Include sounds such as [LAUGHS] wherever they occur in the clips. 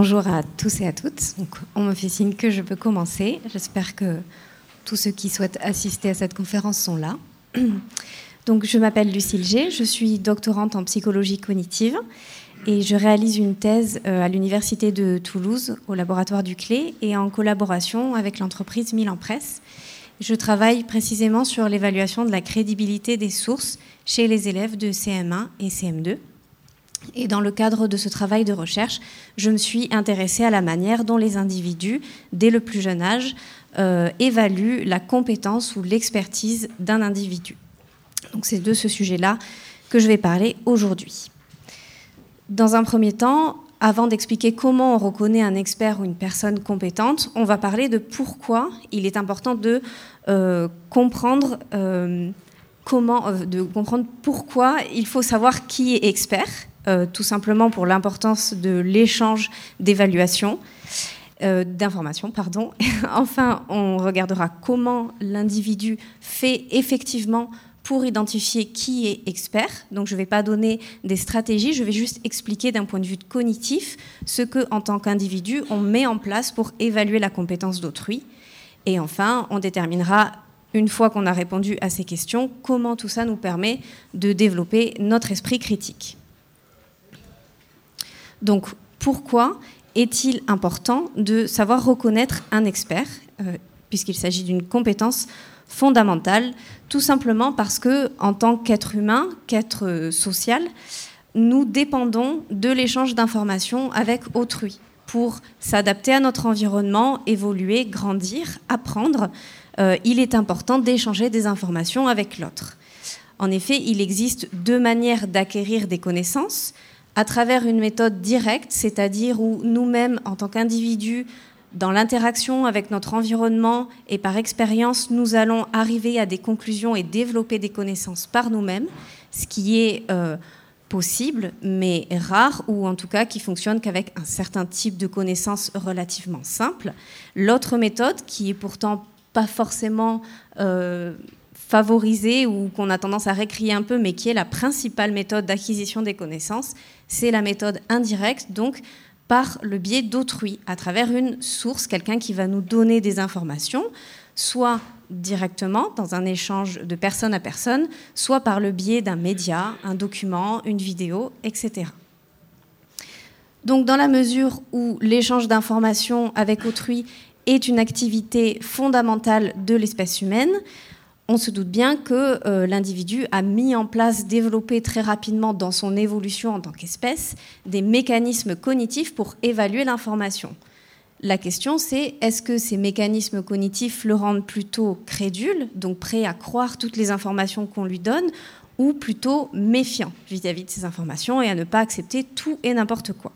Bonjour à tous et à toutes. on me fait signe que je peux commencer. J'espère que tous ceux qui souhaitent assister à cette conférence sont là. [CLEARS THROAT] Donc, je m'appelle Lucille G, je suis doctorante en psychologie cognitive et je réalise une thèse euh, à l'Université de Toulouse, au laboratoire du Clé, et en collaboration avec l'entreprise Milan Presse. Je travaille précisément sur l'évaluation de la crédibilité des sources chez les élèves de CM1 et CM2. Et dans le cadre de ce travail de recherche, je me suis intéressée à la manière dont les individus, dès le plus jeune âge, euh, évaluent la compétence ou l'expertise d'un individu. Donc c'est de ce sujet-là que je vais parler aujourd'hui. Dans un premier temps, avant d'expliquer comment on reconnaît un expert ou une personne compétente, on va parler de pourquoi il est important de euh, comprendre euh, comment, de comprendre pourquoi il faut savoir qui est expert, tout simplement pour l'importance de l'échange d'évaluation. d'informations, pardon. [LAUGHS] enfin, on regardera comment l'individu fait effectivement pour identifier qui est expert. Donc je ne vais pas donner des stratégies, je vais juste expliquer d'un point de vue cognitif ce que, en tant qu'individu, on met en place pour évaluer la compétence d'autrui. Et enfin, on déterminera, une fois qu'on a répondu à ces questions, comment tout ça nous permet de développer notre esprit critique. Donc pourquoi est-il important de savoir reconnaître un expert, euh, puisqu'il s'agit d'une compétence fondamentale, tout simplement parce que, en tant qu'être humain, qu'être social, nous dépendons de l'échange d'informations avec autrui pour s'adapter à notre environnement, évoluer, grandir, apprendre. Euh, il est important d'échanger des informations avec l'autre. En effet, il existe deux manières d'acquérir des connaissances à travers une méthode directe, c'est-à-dire où nous-mêmes, en tant qu'individus, dans l'interaction avec notre environnement et par expérience, nous allons arriver à des conclusions et développer des connaissances par nous-mêmes, ce qui est euh, possible, mais rare, ou en tout cas qui fonctionne qu'avec un certain type de connaissances relativement simples. L'autre méthode, qui est pourtant pas forcément euh, favorisée ou qu'on a tendance à récrier un peu, mais qui est la principale méthode d'acquisition des connaissances, c'est la méthode indirecte, donc par le biais d'autrui, à travers une source, quelqu'un qui va nous donner des informations, soit directement dans un échange de personne à personne, soit par le biais d'un média, un document, une vidéo, etc. Donc dans la mesure où l'échange d'informations avec autrui est une activité fondamentale de l'espèce humaine, on se doute bien que euh, l'individu a mis en place, développé très rapidement dans son évolution en tant qu'espèce, des mécanismes cognitifs pour évaluer l'information. La question c'est est-ce que ces mécanismes cognitifs le rendent plutôt crédule, donc prêt à croire toutes les informations qu'on lui donne, ou plutôt méfiant vis-à-vis de ces informations et à ne pas accepter tout et n'importe quoi?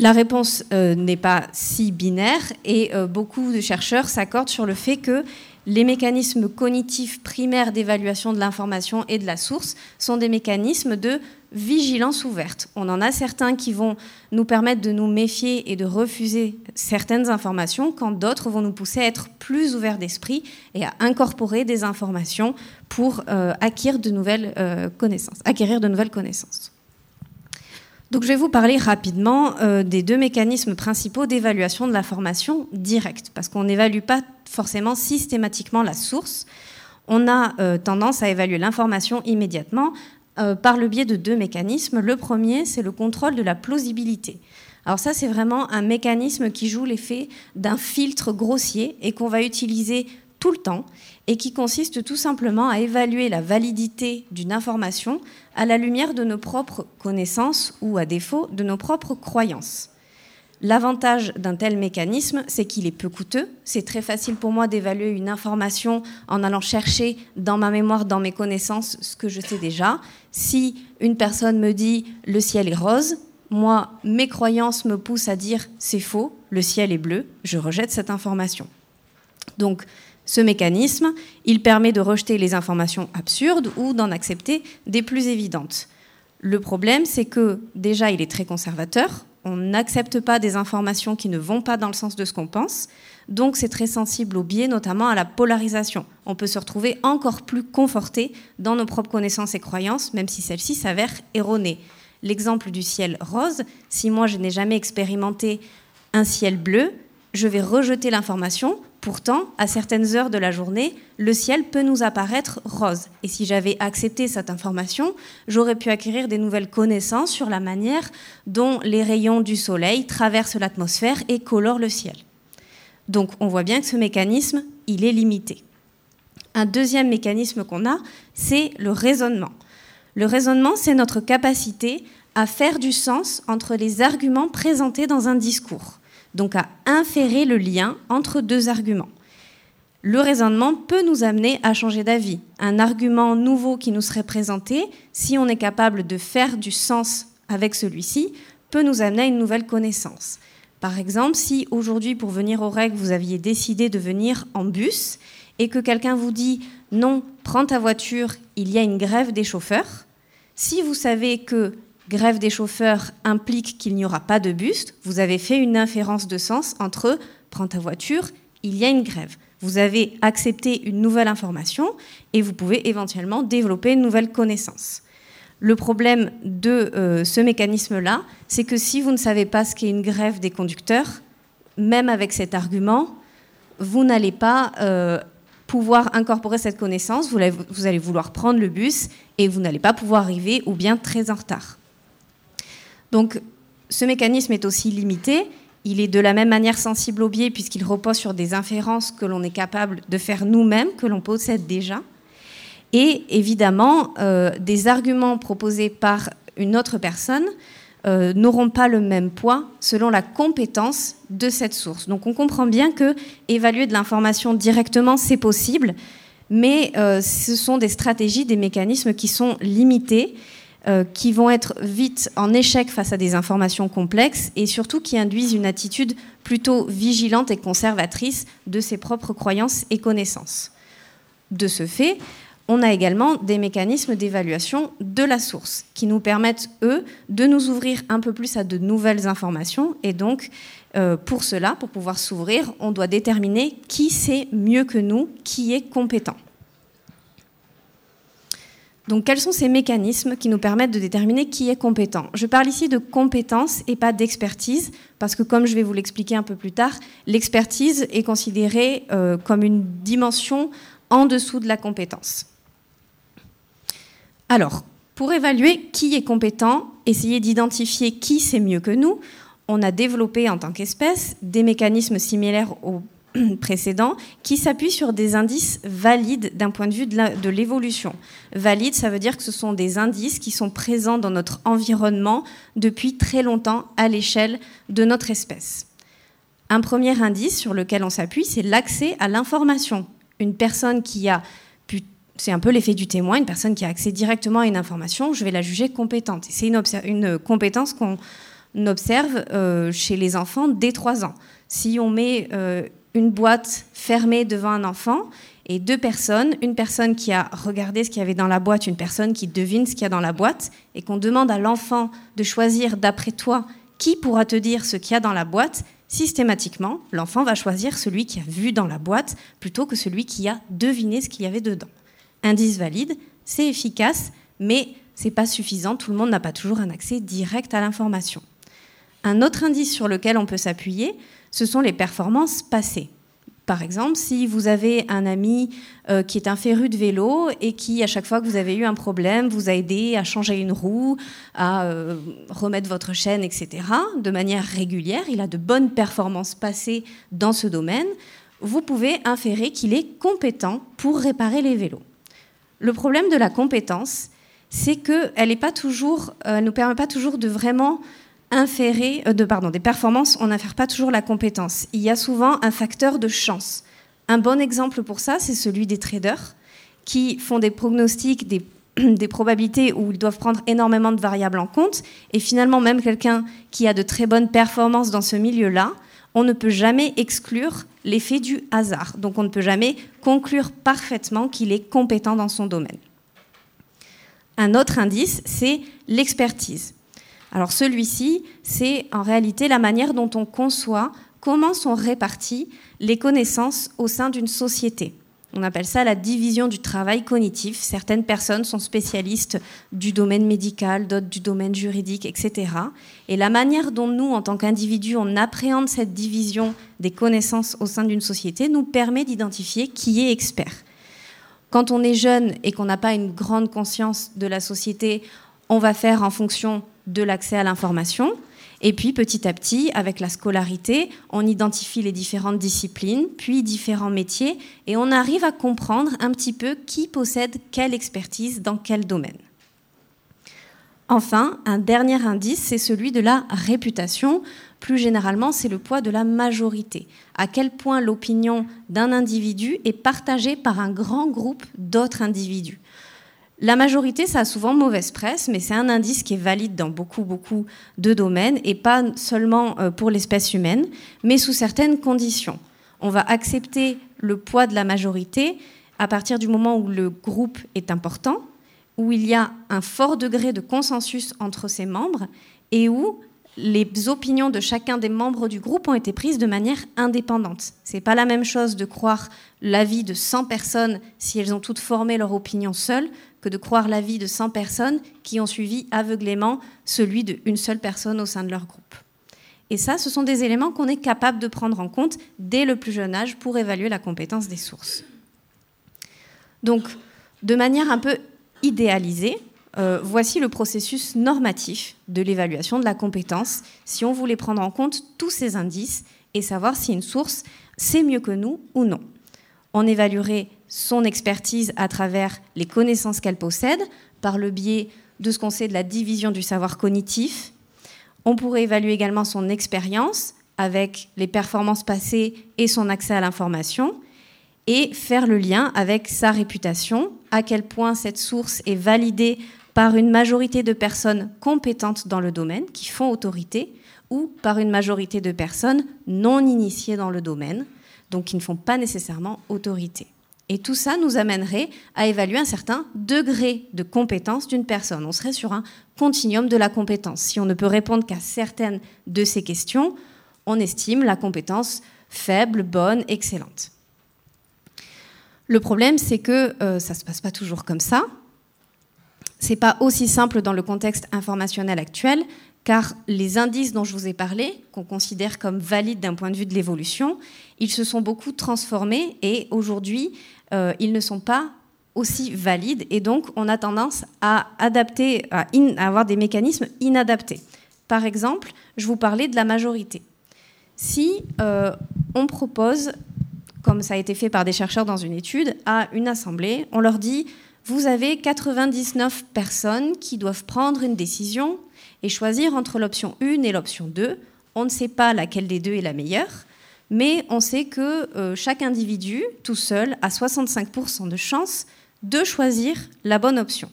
La réponse euh, n'est pas si binaire et euh, beaucoup de chercheurs s'accordent sur le fait que les mécanismes cognitifs primaires d'évaluation de l'information et de la source sont des mécanismes de vigilance ouverte. On en a certains qui vont nous permettre de nous méfier et de refuser certaines informations, quand d'autres vont nous pousser à être plus ouverts d'esprit et à incorporer des informations pour euh, euh. Acquérir de nouvelles connaissances. Donc je vais vous parler rapidement euh, des deux mécanismes principaux d'évaluation de l'information directe, parce qu'on n'évalue pas forcément systématiquement la source. On a euh, tendance à évaluer l'information immédiatement euh, par le biais de deux mécanismes. Le premier, c'est le contrôle de la plausibilité. Alors ça, c'est vraiment un mécanisme qui joue l'effet d'un filtre grossier et qu'on va utiliser tout le temps et qui consiste tout simplement à évaluer la validité d'une information à la lumière de nos propres connaissances ou à défaut de nos propres croyances. L'avantage d'un tel mécanisme, c'est qu'il est peu coûteux. C'est très facile pour moi d'évaluer une information en allant chercher dans ma mémoire, dans mes connaissances, ce que je sais déjà. Si une personne me dit le ciel est rose, moi, mes croyances me poussent à dire c'est faux, le ciel est bleu, je rejette cette information. Donc, ce mécanisme, il permet de rejeter les informations absurdes ou d'en accepter des plus évidentes. Le problème, c'est que déjà, il est très conservateur. On n'accepte pas des informations qui ne vont pas dans le sens de ce qu'on pense. Donc, c'est très sensible au biais, notamment à la polarisation. On peut se retrouver encore plus conforté dans nos propres connaissances et croyances, même si celles-ci s'avèrent erronées. l'exemple du ciel rose, si moi je n'ai jamais expérimenté un ciel bleu, je vais rejeter l'information. Pourtant, à certaines heures de la journée, le ciel peut nous apparaître rose. Et si j'avais accepté cette information, j'aurais pu acquérir des nouvelles connaissances sur la manière dont les rayons du soleil traversent l'atmosphère et colorent le ciel. Donc on voit bien que ce mécanisme, il est limité. Un deuxième mécanisme qu'on a, c'est le raisonnement. Le raisonnement, c'est notre capacité à faire du sens entre les arguments présentés dans un discours, donc à inférer le lien entre deux arguments. Le raisonnement peut nous amener à changer d'avis. Un argument nouveau qui nous serait présenté, si on est capable de faire du sens avec celui-ci, peut nous amener à une nouvelle connaissance. Par exemple, si aujourd'hui, pour venir aux règles, vous aviez décidé de venir en bus et que quelqu'un vous dit non, prends ta voiture, il y a une grève des chauffeurs, si vous savez que grève des chauffeurs implique qu'il n'y aura pas de bus, vous avez fait une inférence de sens entre prends ta voiture, il y a une grève. Vous avez accepté une nouvelle information et vous pouvez éventuellement développer une nouvelle connaissance. Le problème de euh, ce mécanisme-là, c'est que si vous ne savez pas ce qu'est une grève des conducteurs, même avec cet argument, vous n'allez pas euh, pouvoir incorporer cette connaissance, vous, vous allez vouloir prendre le bus et vous n'allez pas pouvoir arriver ou bien très en retard. Donc ce mécanisme est aussi limité. Il est de la même manière sensible au biais puisqu'il repose sur des inférences que l'on est capable de faire nous-mêmes, que l'on possède déjà. Et évidemment, euh, des arguments proposés par une autre personne euh, n'auront pas le même poids selon la compétence de cette source. Donc on comprend bien que évaluer de l'information directement, c'est possible, mais euh, ce sont des stratégies, des mécanismes qui sont limités, qui vont être vite en échec face à des informations complexes et surtout qui induisent une attitude plutôt vigilante et conservatrice de ses propres croyances et connaissances. De ce fait, on a également des mécanismes d'évaluation de la source qui nous permettent, eux, de nous ouvrir un peu plus à de nouvelles informations. Et donc, euh, pour cela, pour pouvoir s'ouvrir, on doit déterminer qui sait mieux que nous, qui est compétent. Donc, quels sont ces mécanismes qui nous permettent de déterminer qui est compétent? Je parle ici de compétence et pas d'expertise, parce que comme je vais vous l'expliquer un peu plus tard, l'expertise est considérée euh, comme une dimension en dessous de la compétence. Alors, pour évaluer qui est compétent, essayer d'identifier qui sait mieux que nous, on a développé en tant qu'espèce des mécanismes similaires aux [CLEARS THROAT] précédents qui s'appuient sur des indices valides d'un point de vue de l'évolution. Valide, ça veut dire que ce sont des indices qui sont présents dans notre environnement depuis très longtemps à l'échelle de notre espèce. Un premier indice sur lequel on s'appuie, c'est l'accès à l'information. Une personne qui a c'est un peu l'effet du témoin, une personne qui a accès directement à une information, je vais la juger compétente. C'est une, compétence qu'on observe euh, chez les enfants dès 3 ans. Si on met euh, une boîte fermée devant un enfant et deux personnes, une personne qui a regardé ce qu'il y avait dans la boîte, une personne qui devine ce qu'il y a dans la boîte, et qu'on demande à l'enfant de choisir d'après toi qui pourra te dire ce qu'il y a dans la boîte, systématiquement, l'enfant va choisir celui qui a vu dans la boîte plutôt que celui qui a deviné ce qu'il y avait dedans indice valide, c'est efficace, mais ce n'est pas suffisant. Tout le monde n'a pas toujours un accès direct à l'information. Un autre indice sur lequel on peut s'appuyer, ce sont les performances passées. Par exemple, si vous avez un ami euh, qui est un féru de vélo et qui, à chaque fois que vous avez eu un problème, vous a aidé à changer une roue, à euh, remettre votre chaîne, etc., de manière régulière, il a de bonnes performances passées dans ce domaine, vous pouvez inférer qu'il est compétent pour réparer les vélos. Le problème de la compétence, c'est qu'elle ne euh, nous permet pas toujours de vraiment euh, des performances, on n'infère pas toujours la compétence. Il y a souvent un facteur de chance. Un bon exemple pour ça, c'est celui des traders qui font des pronostics, [CLEARS THROAT] des probabilités où ils doivent prendre énormément de variables en compte. Et finalement, même quelqu'un qui a de très bonnes performances dans ce milieu-là, on ne peut jamais exclure l'effet du hasard. Donc on ne peut jamais conclure parfaitement qu'il est compétent dans son domaine. Un autre indice, c'est l'expertise. Alors celui-ci, c'est en réalité la manière dont on conçoit comment sont réparties les connaissances au sein d'une société. On appelle ça la division du travail cognitif. Certaines personnes sont spécialistes du domaine médical, d'autres du domaine juridique, etc. Et la manière dont nous, en tant qu'individus, on appréhende cette division des connaissances au sein d'une société nous permet d'identifier qui est expert. Quand on est jeune et qu'on n'a pas une grande conscience de la société, on va faire en fonction de l'accès à l'information. Et puis petit à petit, avec la scolarité, on identifie les différentes disciplines, puis différents métiers, et on arrive à comprendre un petit peu qui possède quelle expertise dans quel domaine. Enfin, un dernier indice, c'est celui de la réputation. Plus généralement, c'est le poids de la majorité. À quel point l'opinion d'un individu est partagée par un grand groupe d'autres individus. La majorité, ça a souvent mauvaise presse, mais c'est un indice qui est valide dans beaucoup, beaucoup de domaines, et pas seulement euh, pour l'espèce humaine, mais sous certaines conditions. On va accepter le poids de la majorité à partir du moment où le groupe est important, où il y a un fort degré de consensus entre ses membres, et où les opinions de chacun des membres du groupe ont été prises de manière indépendante. C'est pas la même chose de croire l'avis de 100 personnes si elles ont toutes formé leur opinion seules que de croire l'avis de 100 personnes qui ont suivi aveuglément celui d'une seule personne au sein de leur groupe. Et ça, ce sont des éléments qu'on est capable de prendre en compte dès le plus jeune âge pour évaluer la compétence des sources. Donc, de manière un peu idéalisée, euh, voici le processus normatif de l'évaluation de la compétence si on voulait prendre en compte tous ces indices et savoir si une source sait mieux que nous ou non. On évaluerait son expertise à travers les connaissances qu'elle possède, par le biais de ce qu'on sait de la division du savoir cognitif. On pourrait évaluer également son expérience avec les performances passées et son accès à l'information, et faire le lien avec sa réputation, à quel point cette source est validée par une majorité de personnes compétentes dans le domaine, qui font autorité, ou par une majorité de personnes non initiées dans le domaine, donc qui ne font pas nécessairement autorité. Et tout ça nous amènerait à évaluer un certain degré de compétence d'une personne. On serait sur un continuum de la compétence. Si on ne peut répondre qu'à certaines de ces questions, on estime la compétence faible, bonne, excellente. Le problème, c'est que euh, ça ne se passe pas toujours comme ça. C'est pas aussi simple dans le contexte informationnel actuel, car les indices dont je vous ai parlé, qu'on considère comme valides d'un point de vue de l'évolution, ils se sont beaucoup transformés et aujourd'hui, euh, ils ne sont pas aussi valides et donc on a tendance à adapter, à, avoir des mécanismes inadaptés. Par exemple, je vous parlais de la majorité. Si euh, on propose, comme ça a été fait par des chercheurs dans une étude, à une assemblée, on leur dit vous avez 99 personnes qui doivent prendre une décision et choisir entre l'option 1 et l'option 2. On ne sait pas laquelle des deux est la meilleure, mais on sait que euh, chaque individu, tout seul, a 65% de chance de choisir la bonne option.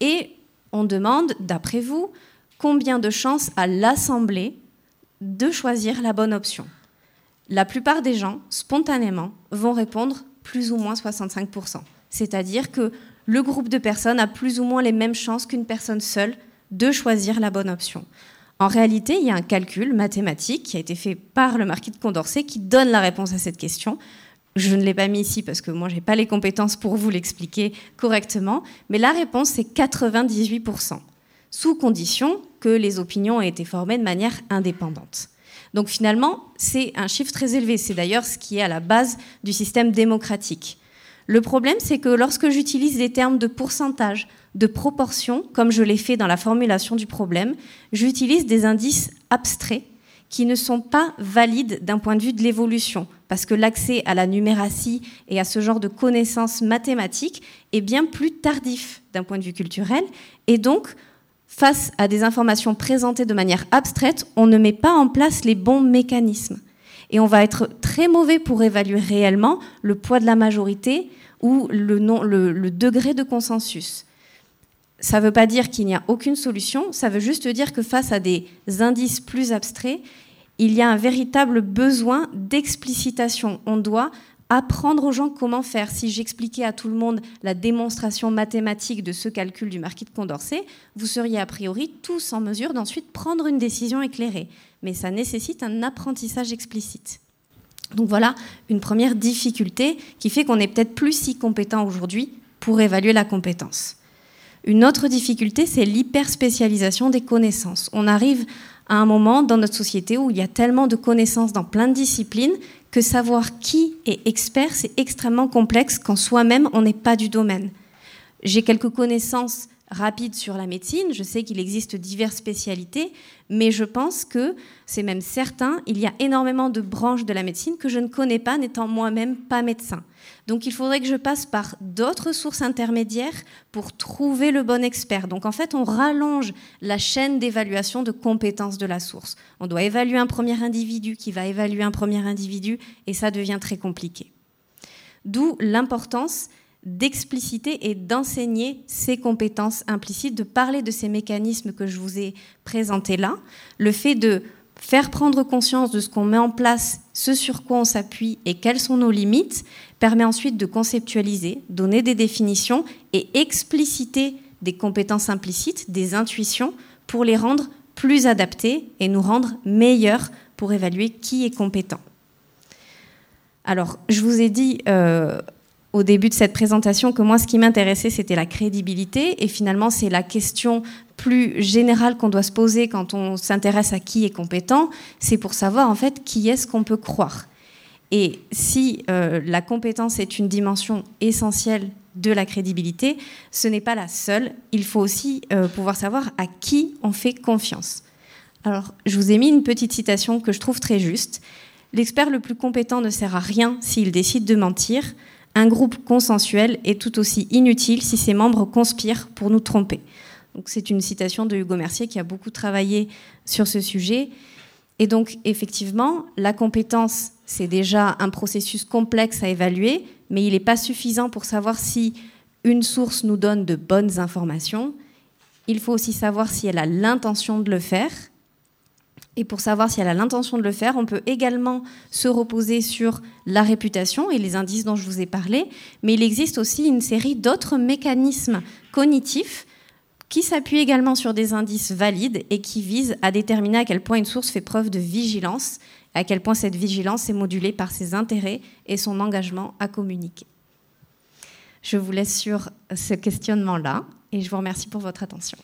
Et on demande, d'après vous, combien de chances a l'Assemblée de choisir la bonne option La plupart des gens, spontanément, vont répondre plus ou moins 65%. C'est-à-dire que le groupe de personnes a plus ou moins les mêmes chances qu'une personne seule de choisir la bonne option. En réalité, il y a un calcul mathématique qui a été fait par le marquis de Condorcet qui donne la réponse à cette question. Je ne l'ai pas mis ici parce que moi, je n'ai pas les compétences pour vous l'expliquer correctement, mais la réponse, c'est 98%, sous condition que les opinions aient été formées de manière indépendante. Donc finalement, c'est un chiffre très élevé. C'est d'ailleurs ce qui est à la base du système démocratique. Le problème, c'est que lorsque j'utilise des termes de pourcentage, de proportion, comme je l'ai fait dans la formulation du problème, j'utilise des indices abstraits qui ne sont pas valides d'un point de vue de l'évolution, parce que l'accès à la numératie et à ce genre de connaissances mathématiques est bien plus tardif d'un point de vue culturel, et donc, face à des informations présentées de manière abstraite, on ne met pas en place les bons mécanismes. Et on va être très mauvais pour évaluer réellement le poids de la majorité ou le, degré de consensus ça ne veut pas dire qu'il n'y a aucune solution, ça veut juste dire que face à des indices plus abstraits, il y a un véritable besoin d'explicitation. On doit apprendre aux gens comment faire. Si j'expliquais à tout le monde la démonstration mathématique de ce calcul du marquis de Condorcet, vous seriez a priori tous en mesure d'ensuite prendre une décision éclairée. Mais ça nécessite un apprentissage explicite. Donc voilà une première difficulté qui fait qu'on est peut-être plus si compétent aujourd'hui pour évaluer la compétence. Une autre difficulté, c'est l'hyperspécialisation des connaissances. On arrive à un moment dans notre société où il y a tellement de connaissances dans plein de disciplines que savoir qui est expert, c'est extrêmement complexe quand soi-même on n'est pas du domaine. J'ai quelques connaissances rapide sur la médecine. Je sais qu'il existe diverses spécialités, mais je pense que c'est même certain, il y a énormément de branches de la médecine que je ne connais pas, n'étant moi-même pas médecin. Donc il faudrait que je passe par d'autres sources intermédiaires pour trouver le bon expert. Donc en fait, on rallonge la chaîne d'évaluation de compétences de la source. On doit évaluer un premier individu qui va évaluer un premier individu, et ça devient très compliqué. D'où l'importance d'expliciter et d'enseigner ces compétences implicites, de parler de ces mécanismes que je vous ai présentés là, le fait de faire prendre conscience de ce qu'on met en place, ce sur quoi on s'appuie et quelles sont nos limites, permet ensuite de conceptualiser, donner des définitions et expliciter des compétences implicites, des intuitions, pour les rendre plus adaptées et nous rendre meilleurs pour évaluer qui est compétent. Alors, je vous ai dit euh, au début de cette présentation que moi, ce qui m'intéressait, c'était la crédibilité. Et finalement, c'est la question plus générale qu'on doit se poser quand on s'intéresse à qui est compétent. C'est pour savoir, en fait, qui est-ce qu'on peut croire. Et si euh, la compétence est une dimension essentielle de la crédibilité, ce n'est pas la seule. Il faut aussi euh, pouvoir savoir à qui on fait confiance. Alors, je vous ai mis une petite citation que je trouve très juste. L'expert le plus compétent ne sert à rien s'il décide de mentir. Un groupe consensuel est tout aussi inutile si ses membres conspirent pour nous tromper. c'est une citation de Hugo Mercier qui a beaucoup travaillé sur ce sujet. Et donc effectivement, la compétence, c'est déjà un processus complexe à évaluer, mais il n'est pas suffisant pour savoir si une source nous donne de bonnes informations. Il faut aussi savoir si elle a l'intention de le faire et pour savoir si elle a l'intention de le faire, on peut également se reposer sur la réputation et les indices dont je vous ai parlé, mais il existe aussi une série d'autres mécanismes cognitifs qui s'appuient également sur des indices valides et qui visent à déterminer à quel point une source fait preuve de vigilance, à quel point cette vigilance est modulée par ses intérêts et son engagement à communiquer. Je vous laisse sur ce questionnement-là et je vous remercie pour votre attention.